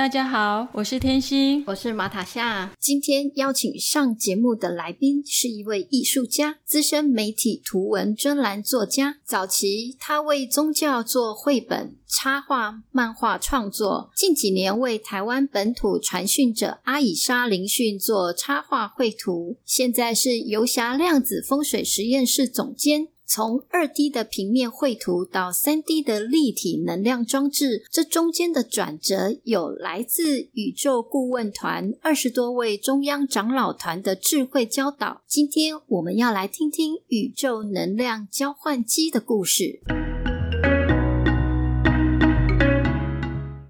大家好，我是天心，我是马塔夏。今天邀请上节目的来宾是一位艺术家、资深媒体图文专栏作家。早期他为宗教做绘本、插画、漫画创作，近几年为台湾本土传讯者阿以莎灵讯做插画绘图，现在是游侠量子风水实验室总监。从二 D 的平面绘图到三 D 的立体能量装置，这中间的转折有来自宇宙顾问团二十多位中央长老团的智慧教导。今天我们要来听听宇宙能量交换机的故事。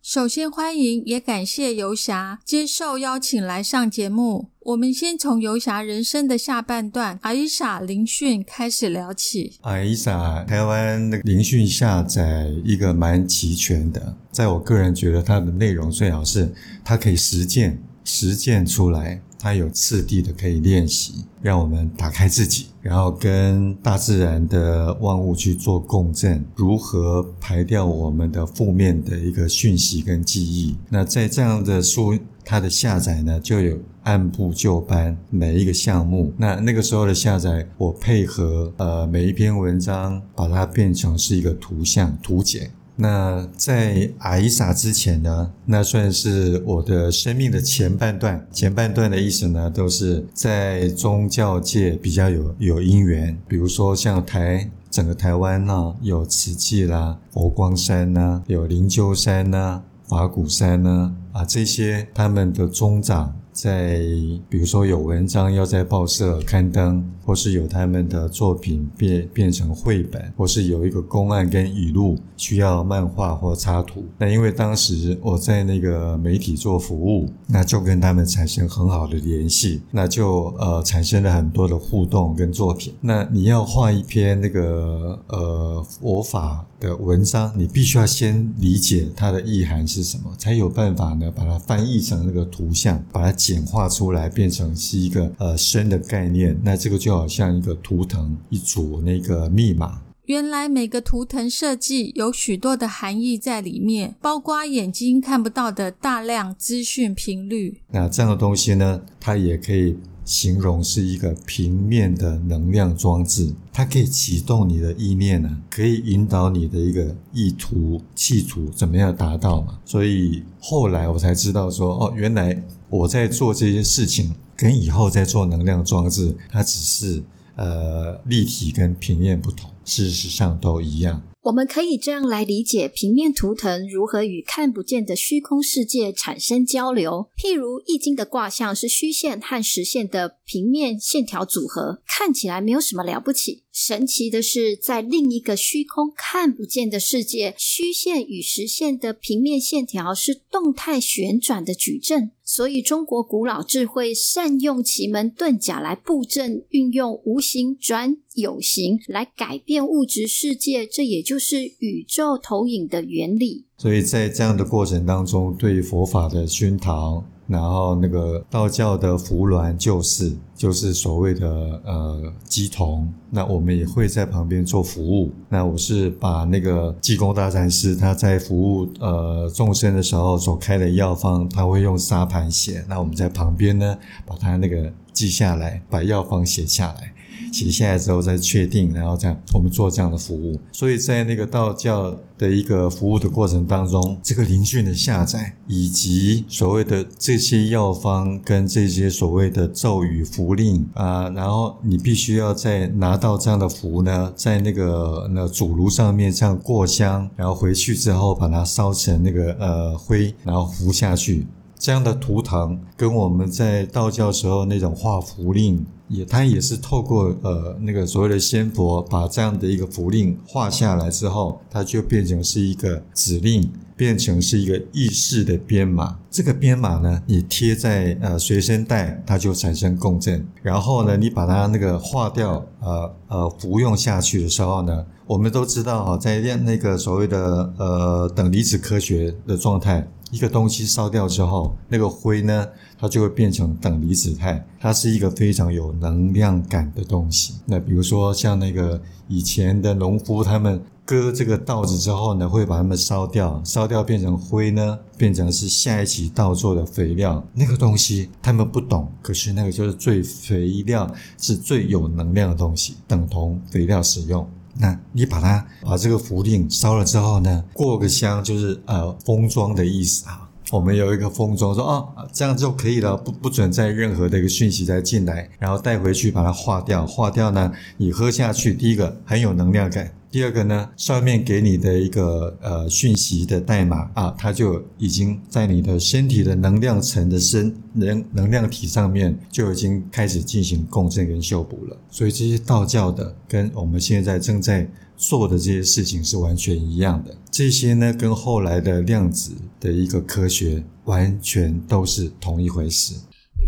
首先欢迎也感谢游侠接受邀请来上节目。我们先从游侠人生的下半段阿伊莎林讯开始聊起。阿伊莎，台湾的灵讯下载一个蛮齐全的，在我个人觉得它的内容最好是它可以实践实践出来，它有次第的可以练习，让我们打开自己，然后跟大自然的万物去做共振，如何排掉我们的负面的一个讯息跟记忆。那在这样的书。它的下载呢，就有按部就班每一个项目。那那个时候的下载，我配合呃每一篇文章，把它变成是一个图像图解。那在阿伊莎之前呢，那算是我的生命的前半段。前半段的意思呢，都是在宗教界比较有有因缘，比如说像台整个台湾呢，有慈济啦、佛光山呐，有灵鹫山呐。法鼓山呢？啊，这些他们的宗长。在比如说有文章要在报社刊登，或是有他们的作品变变成绘本，或是有一个公案跟语录需要漫画或插图。那因为当时我在那个媒体做服务，那就跟他们产生很好的联系，那就呃产生了很多的互动跟作品。那你要画一篇那个呃佛法的文章，你必须要先理解它的意涵是什么，才有办法呢把它翻译成那个图像，把它。简化出来变成是一个呃深的概念，那这个就好像一个图腾一组那个密码。原来每个图腾设计有许多的含义在里面，包括眼睛看不到的大量资讯频率。那这样的东西呢，它也可以形容是一个平面的能量装置，它可以启动你的意念呢，可以引导你的一个意图、企图怎么样达到嘛。所以后来我才知道说，哦，原来。我在做这些事情，跟以后在做能量装置，它只是呃立体跟平面不同，事实上都一样。我们可以这样来理解平面图腾如何与看不见的虚空世界产生交流。譬如《易经》的卦象是虚线和实线的平面线条组合，看起来没有什么了不起。神奇的是，在另一个虚空看不见的世界，虚线与实线的平面线条是动态旋转的矩阵。所以，中国古老智慧善用奇门遁甲来布阵，运用无形转有形来改变物质世界，这也就是宇宙投影的原理。所以在这样的过程当中，对佛法的熏陶。然后那个道教的扶鸾救世，就是所谓的呃鸡童，那我们也会在旁边做服务。那我是把那个济公大禅师他在服务呃众生的时候所开的药方，他会用沙盘写，那我们在旁边呢把他那个记下来，把药方写下来。写下来之后再确定，然后这样我们做这样的服务。所以在那个道教的一个服务的过程当中，这个灵讯的下载，以及所谓的这些药方跟这些所谓的咒语符令啊，然后你必须要在拿到这样的符呢，在那个那主炉上面这样过香，然后回去之后把它烧成那个呃灰，然后服下去。这样的图腾跟我们在道教时候那种画符令。也他也是透过呃那个所谓的仙佛把这样的一个符令画下来之后，它就变成是一个指令。变成是一个意识的编码，这个编码呢，你贴在呃随身带，它就产生共振。然后呢，你把它那个化掉，呃呃服用下去的时候呢，我们都知道啊，在练那个所谓的呃等离子科学的状态，一个东西烧掉之后，那个灰呢，它就会变成等离子态，它是一个非常有能量感的东西。那比如说像那个以前的农夫他们。割这个稻子之后呢，会把它们烧掉，烧掉变成灰呢，变成是下一期稻作的肥料。那个东西他们不懂，可是那个就是最肥料，是最有能量的东西，等同肥料使用。那你把它把这个符令烧了之后呢，过个香就是呃封装的意思啊。我们有一个封装，说啊这样就可以了，不不准再任何的一个讯息再进来，然后带回去把它化掉。化掉呢，你喝下去，第一个很有能量感。第二个呢，上面给你的一个呃讯息的代码啊，它就已经在你的身体的能量层的身能能量体上面就已经开始进行共振跟修补了。所以这些道教的跟我们现在正在做的这些事情是完全一样的。这些呢，跟后来的量子的一个科学完全都是同一回事。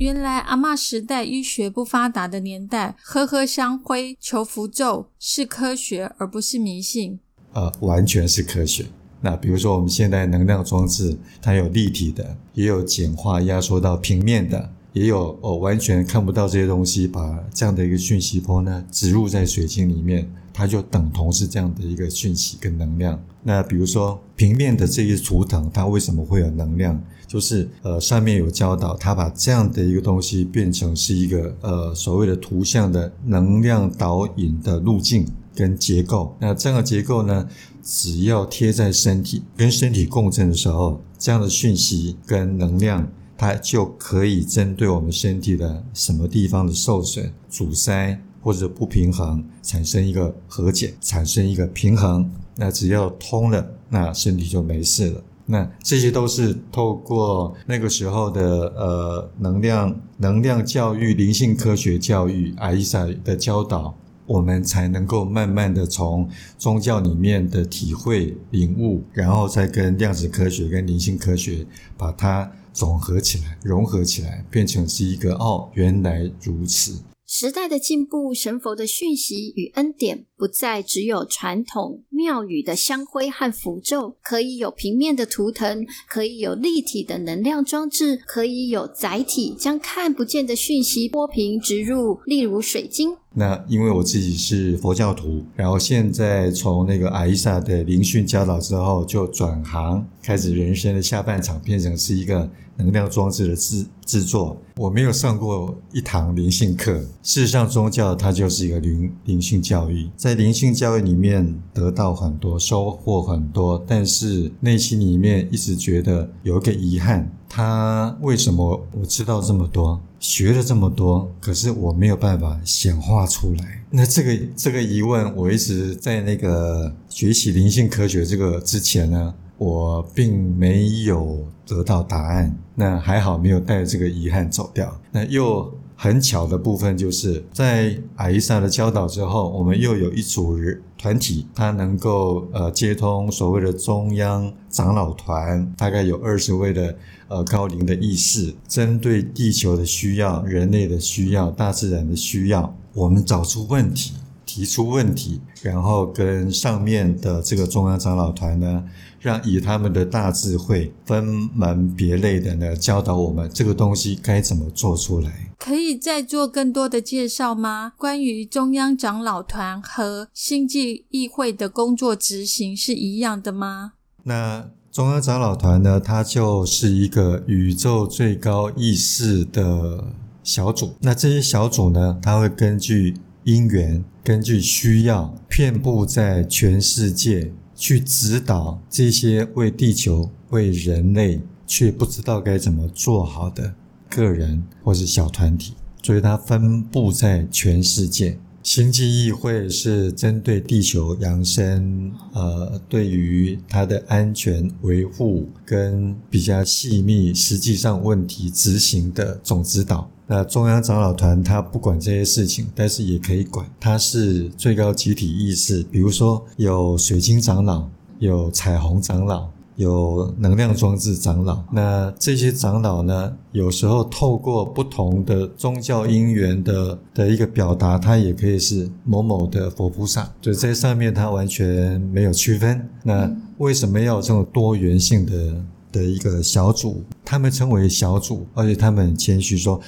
原来阿嬷时代医学不发达的年代，喝喝香灰、求符咒是科学，而不是迷信。呃，完全是科学。那比如说，我们现在能量装置，它有立体的，也有简化压缩到平面的，也有哦完全看不到这些东西，把这样的一个讯息波呢植入在水晶里面，它就等同是这样的一个讯息跟能量。那比如说平面的这些图腾，它为什么会有能量？就是呃，上面有教导，他把这样的一个东西变成是一个呃所谓的图像的能量导引的路径跟结构。那这样的结构呢，只要贴在身体跟身体共振的时候，这样的讯息跟能量，它就可以针对我们身体的什么地方的受损、阻塞或者不平衡，产生一个和解，产生一个平衡。那只要通了，那身体就没事了。那这些都是透过那个时候的呃能量能量教育、灵性科学教育、阿伊莎的教导，我们才能够慢慢的从宗教里面的体会领悟，然后再跟量子科学跟灵性科学把它总合起来、融合起来，变成是一个哦，原来如此。时代的进步，神佛的讯息与恩典不再只有传统庙宇的香灰和符咒，可以有平面的图腾，可以有立体的能量装置，可以有载体将看不见的讯息波平植入，例如水晶。那因为我自己是佛教徒，然后现在从那个阿伊萨的灵训教导之后，就转行开始人生的下半场，变成是一个能量装置的制制作。我没有上过一堂灵性课，事实上宗教它就是一个灵灵性教育，在灵性教育里面得到很多收获很多，但是内心里面一直觉得有一个遗憾。他为什么我知道这么多，学了这么多，可是我没有办法显化出来？那这个这个疑问，我一直在那个学习灵性科学这个之前呢，我并没有得到答案。那还好，没有带着这个遗憾走掉。那又。很巧的部分就是在阿伊莎的教导之后，我们又有一组人团体，它能够呃接通所谓的中央长老团，大概有二十位的呃高龄的意识，针对地球的需要、人类的需要、大自然的需要，我们找出问题，提出问题，然后跟上面的这个中央长老团呢。让以他们的大智慧分门别类的呢教导我们这个东西该怎么做出来。可以再做更多的介绍吗？关于中央长老团和星际议会的工作执行是一样的吗？那中央长老团呢？它就是一个宇宙最高意识的小组。那这些小组呢，它会根据因缘、根据需要，遍布在全世界。去指导这些为地球、为人类却不知道该怎么做好的个人或是小团体，所以它分布在全世界。星际议会是针对地球扬升，呃，对于它的安全维护跟比较细密，实际上问题执行的总指导。那中央长老团它不管这些事情，但是也可以管，它是最高集体意识。比如说有水晶长老，有彩虹长老。有能量装置长老，那这些长老呢，有时候透过不同的宗教因缘的的一个表达，他也可以是某某的佛菩萨，就在上面他完全没有区分。那为什么要这种多元性的的一个小组？他们称为小组，而且他们很谦虚说，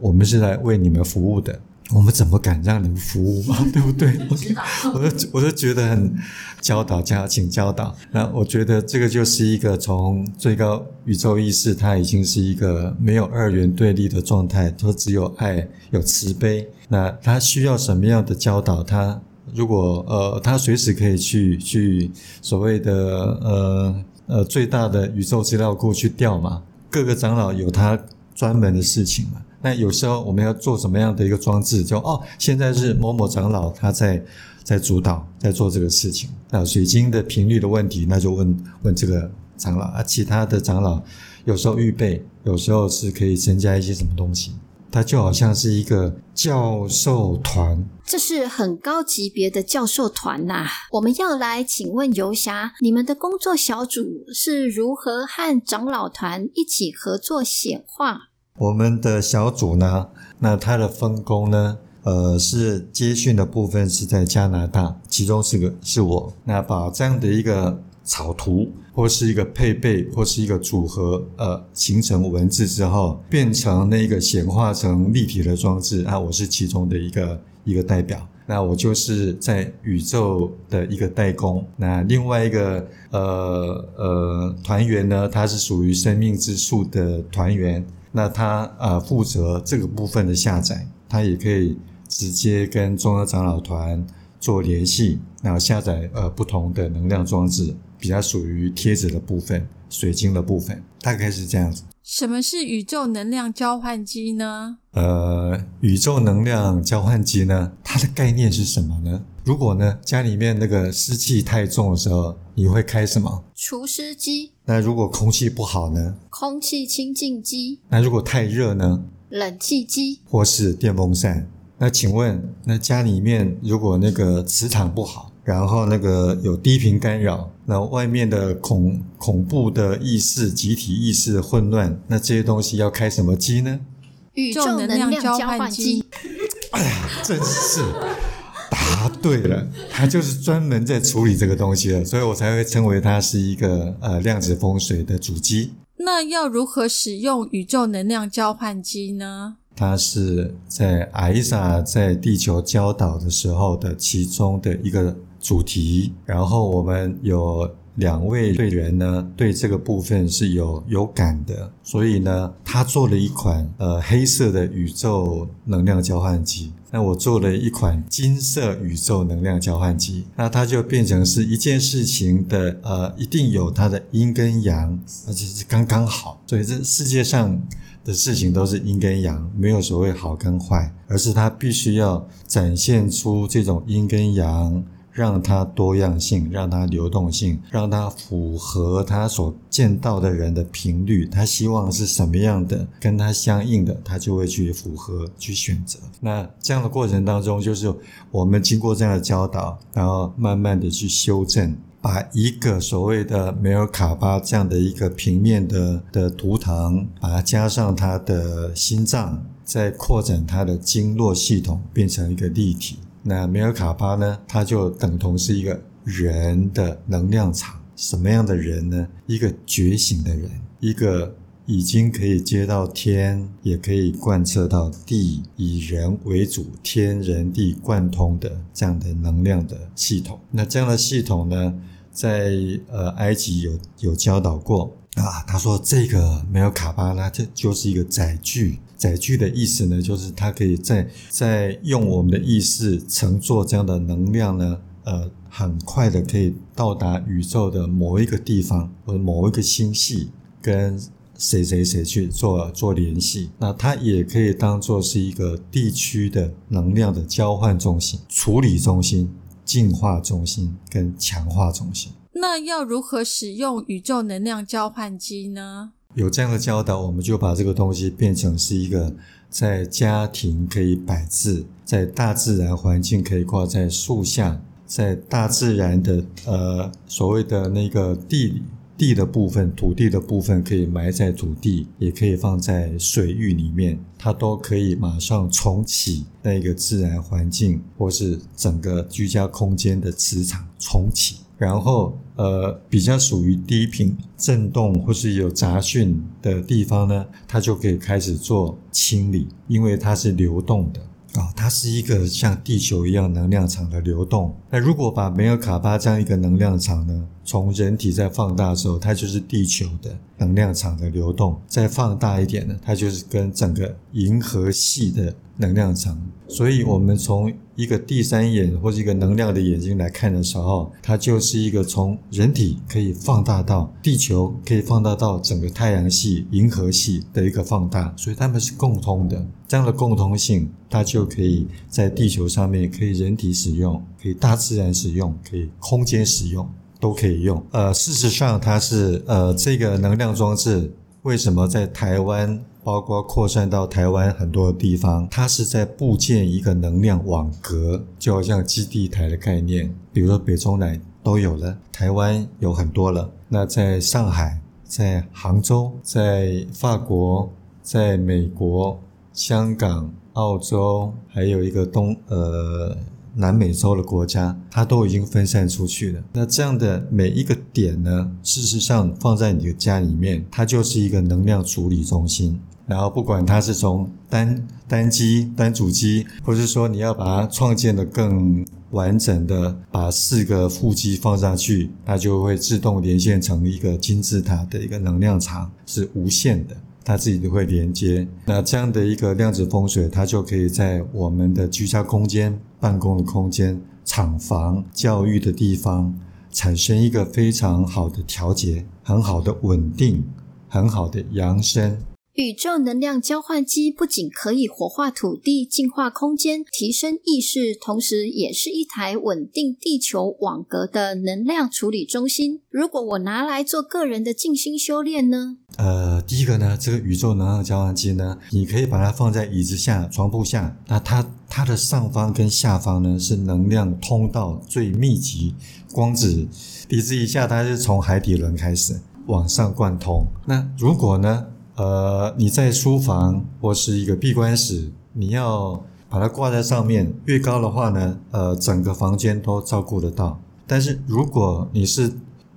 我们是来为你们服务的。我们怎么敢让你们服务嘛？对不对？我我都我都觉得很教导家，请教导。那我觉得这个就是一个从最高宇宙意识，它已经是一个没有二元对立的状态，它只有爱，有慈悲。那他需要什么样的教导？他如果呃，他随时可以去去所谓的呃呃最大的宇宙资料库去调嘛？各个长老有他专门的事情嘛？那有时候我们要做什么样的一个装置？就哦，现在是某某长老他在在主导，在做这个事情。那水晶的频率的问题，那就问问这个长老啊。其他的长老有时候预备，有时候是可以增加一些什么东西。它就好像是一个教授团，这是很高级别的教授团呐。我们要来请问游侠，你们的工作小组是如何和长老团一起合作显化？我们的小组呢，那它的分工呢，呃，是接训的部分是在加拿大，其中是个是我，那把这样的一个草图或是一个配备或是一个组合，呃，形成文字之后，变成那个显化成立体的装置啊，我是其中的一个一个代表，那我就是在宇宙的一个代工，那另外一个呃呃团员呢，他是属于生命之树的团员。那他呃负责这个部分的下载，他也可以直接跟中央长老团做联系，然后下载呃不同的能量装置，比较属于贴纸的部分、水晶的部分，大概是这样子。什么是宇宙能量交换机呢？呃，宇宙能量交换机呢，它的概念是什么呢？如果呢家里面那个湿气太重的时候，你会开什么？除湿机。那如果空气不好呢？空气清净机。那如果太热呢？冷气机。或是电风扇？那请问，那家里面如果那个磁场不好？然后那个有低频干扰，那外面的恐恐怖的意识、集体意识的混乱，那这些东西要开什么机呢？宇宙能量交换机。哎呀，真是答对了，他就是专门在处理这个东西的，所以我才会称为它是一个呃量子风水的主机。那要如何使用宇宙能量交换机呢？它是在艾莎在地球教导的时候的其中的一个。主题，然后我们有两位队员呢，对这个部分是有有感的，所以呢，他做了一款呃黑色的宇宙能量交换机，那我做了一款金色宇宙能量交换机，那它就变成是一件事情的呃，一定有它的阴跟阳，而且是刚刚好，所以这世界上的事情都是阴跟阳，没有所谓好跟坏，而是它必须要展现出这种阴跟阳。让它多样性，让它流动性，让它符合他所见到的人的频率。他希望是什么样的，跟他相应的，他就会去符合去选择。那这样的过程当中，就是我们经过这样的教导，然后慢慢的去修正，把一个所谓的梅尔卡巴这样的一个平面的的图腾，把它加上他的心脏，再扩展他的经络系统，变成一个立体。那梅尔卡巴呢？它就等同是一个人的能量场。什么样的人呢？一个觉醒的人，一个已经可以接到天，也可以贯彻到地，以人为主，天人地贯通的这样的能量的系统。那这样的系统呢，在呃埃及有有教导过啊。他说这个梅尔卡巴呢，这就是一个载具。载具的意思呢，就是它可以在在用我们的意识乘坐这样的能量呢，呃，很快的可以到达宇宙的某一个地方或者某一个星系，跟谁谁谁去做做联系。那它也可以当做是一个地区的能量的交换中心、处理中心、净化中心跟强化中心。那要如何使用宇宙能量交换机呢？有这样的教导，我们就把这个东西变成是一个在家庭可以摆置，在大自然环境可以挂在树下，在大自然的呃所谓的那个地地的部分、土地的部分可以埋在土地，也可以放在水域里面，它都可以马上重启那个自然环境或是整个居家空间的磁场重启。然后，呃，比较属于低频震动或是有杂讯的地方呢，它就可以开始做清理，因为它是流动的啊，它是一个像地球一样能量场的流动。那如果把梅尔卡巴这样一个能量场呢，从人体在放大之后，它就是地球的能量场的流动；再放大一点呢，它就是跟整个银河系的能量场。所以，我们从一个第三眼或者一个能量的眼睛来看的时候，它就是一个从人体可以放大到地球，可以放大到整个太阳系、银河系的一个放大。所以，它们是共通的。这样的共通性，它就可以在地球上面可以人体使用，可以大自然使用，可以空间使用，都可以用。呃，事实上，它是呃这个能量装置为什么在台湾？包括扩散到台湾很多地方，它是在布建一个能量网格，就好像基地台的概念。比如说北中南都有了，台湾有很多了。那在上海、在杭州、在法国、在美国、香港、澳洲，还有一个东呃。南美洲的国家，它都已经分散出去了。那这样的每一个点呢，事实上放在你的家里面，它就是一个能量处理中心。然后不管它是从单单机、单主机，或是说你要把它创建的更完整的，把四个副机放上去，它就会自动连线成一个金字塔的一个能量场，是无限的。它自己都会连接，那这样的一个量子风水，它就可以在我们的居家空间、办公的空间、厂房、教育的地方，产生一个非常好的调节，很好的稳定，很好的扬升。宇宙能量交换机不仅可以活化土地、净化空间、提升意识，同时也是一台稳定地球网格的能量处理中心。如果我拿来做个人的静心修炼呢？呃，第一个呢，这个宇宙能量交换机呢，你可以把它放在椅子下、床铺下。那它它的上方跟下方呢，是能量通道最密集。光子椅子以下，它是从海底轮开始往上贯通。那如果呢？呃，你在书房或是一个闭关室，你要把它挂在上面，越高的话呢，呃，整个房间都照顾得到。但是如果你是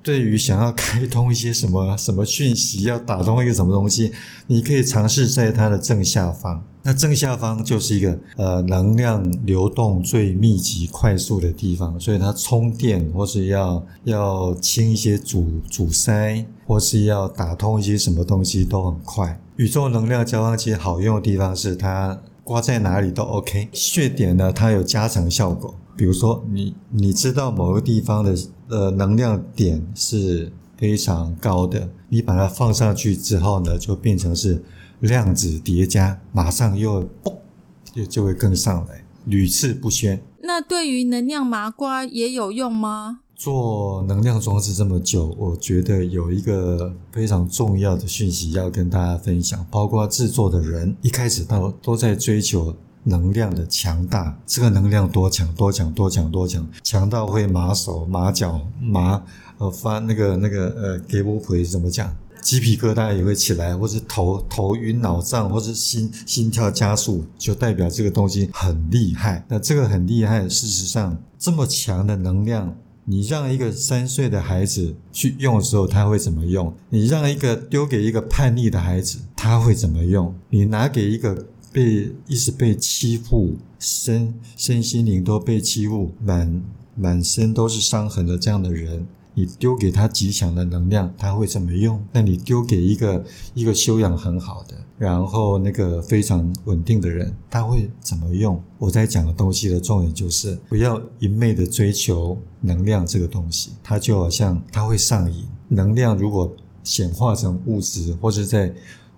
对于想要开通一些什么什么讯息，要打通一个什么东西，你可以尝试在它的正下方。那正下方就是一个呃能量流动最密集、快速的地方，所以它充电或是要要清一些阻阻塞，或是要打通一些什么东西都很快。宇宙能量交换器好用的地方是它挂在哪里都 OK。穴点呢，它有加成效果。比如说你你知道某个地方的呃能量点是非常高的，你把它放上去之后呢，就变成是。量子叠加，马上又嘣，就就会跟上来，屡次不宣。那对于能量麻瓜也有用吗？做能量装置这么久，我觉得有一个非常重要的讯息要跟大家分享，包括制作的人一开始都都在追求能量的强大，这个能量多强多强多强多强，强到会麻手麻脚麻呃发那个那个呃给我回怎么讲？鸡皮疙瘩也会起来，或者头头晕脑胀，或者心心跳加速，就代表这个东西很厉害。那这个很厉害，事实上这么强的能量，你让一个三岁的孩子去用的时候，他会怎么用？你让一个丢给一个叛逆的孩子，他会怎么用？你拿给一个被一直被欺负、身身心灵都被欺负、满满身都是伤痕的这样的人？你丢给他极强的能量，他会怎么用？那你丢给一个一个修养很好的，然后那个非常稳定的人，他会怎么用？我在讲的东西的重点就是不要一昧的追求能量这个东西，它就好像它会上瘾。能量如果显化成物质，或者在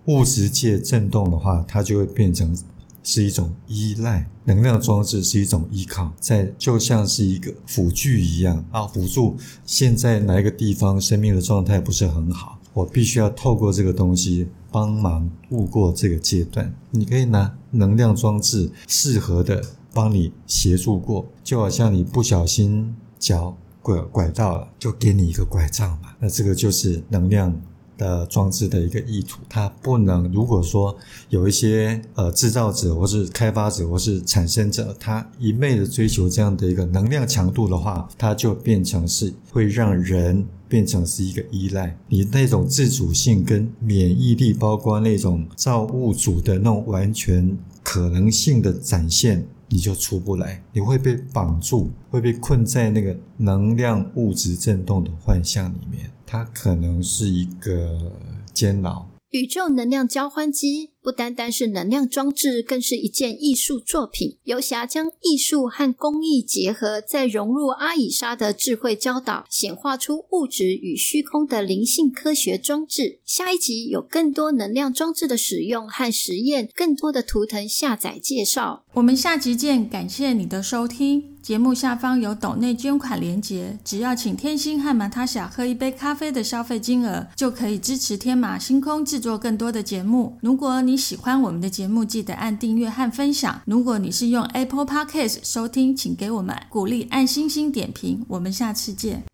物质界震动的话，它就会变成是一种依赖。能量装置是一种依靠，在就像是一个辅具一样啊，辅助现在哪一个地方生命的状态不是很好，我必须要透过这个东西帮忙度过这个阶段。你可以拿能量装置适合的帮你协助过，就好像你不小心脚拐拐到了，就给你一个拐杖嘛。那这个就是能量。的装置的一个意图，它不能如果说有一些呃制造者或是开发者或是产生者，他一昧的追求这样的一个能量强度的话，它就变成是会让人变成是一个依赖。你那种自主性跟免疫力，包括那种造物主的那种完全可能性的展现，你就出不来，你会被绑住，会被困在那个能量物质振动的幻象里面。它可能是一个监牢。宇宙能量交换机不单单是能量装置，更是一件艺术作品。游侠将艺术和工艺结合，再融入阿以莎的智慧教导，显化出物质与虚空的灵性科学装置。下一集有更多能量装置的使用和实验，更多的图腾下载介绍。我们下集见，感谢你的收听。节目下方有抖内捐款连结，只要请天星和马塔霞喝一杯咖啡的消费金额，就可以支持天马星空制作更多的节目。如果你喜欢我们的节目，记得按订阅和分享。如果你是用 Apple Podcast 收听，请给我们鼓励，按星星点评。我们下次见。